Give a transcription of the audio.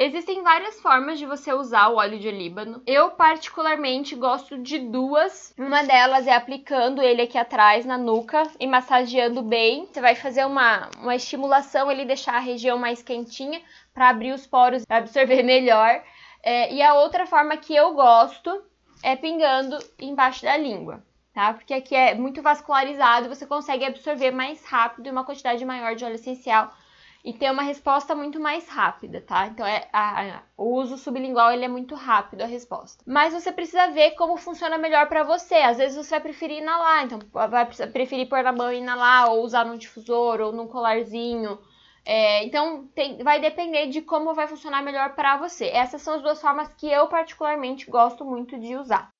Existem várias formas de você usar o óleo de olíbano. Eu, particularmente, gosto de duas. Uma delas é aplicando ele aqui atrás na nuca e massageando bem. Você vai fazer uma, uma estimulação, ele deixar a região mais quentinha para abrir os poros e absorver melhor. É, e a outra forma que eu gosto é pingando embaixo da língua, tá? Porque aqui é muito vascularizado você consegue absorver mais rápido e uma quantidade maior de óleo essencial e ter uma resposta muito mais rápida, tá? Então é a, a, o uso sublingual ele é muito rápido a resposta. Mas você precisa ver como funciona melhor para você. Às vezes você vai preferir inalar, então vai preferir pôr na mão e inalar ou usar num difusor ou num colarzinho. É, então tem, vai depender de como vai funcionar melhor para você. Essas são as duas formas que eu particularmente gosto muito de usar.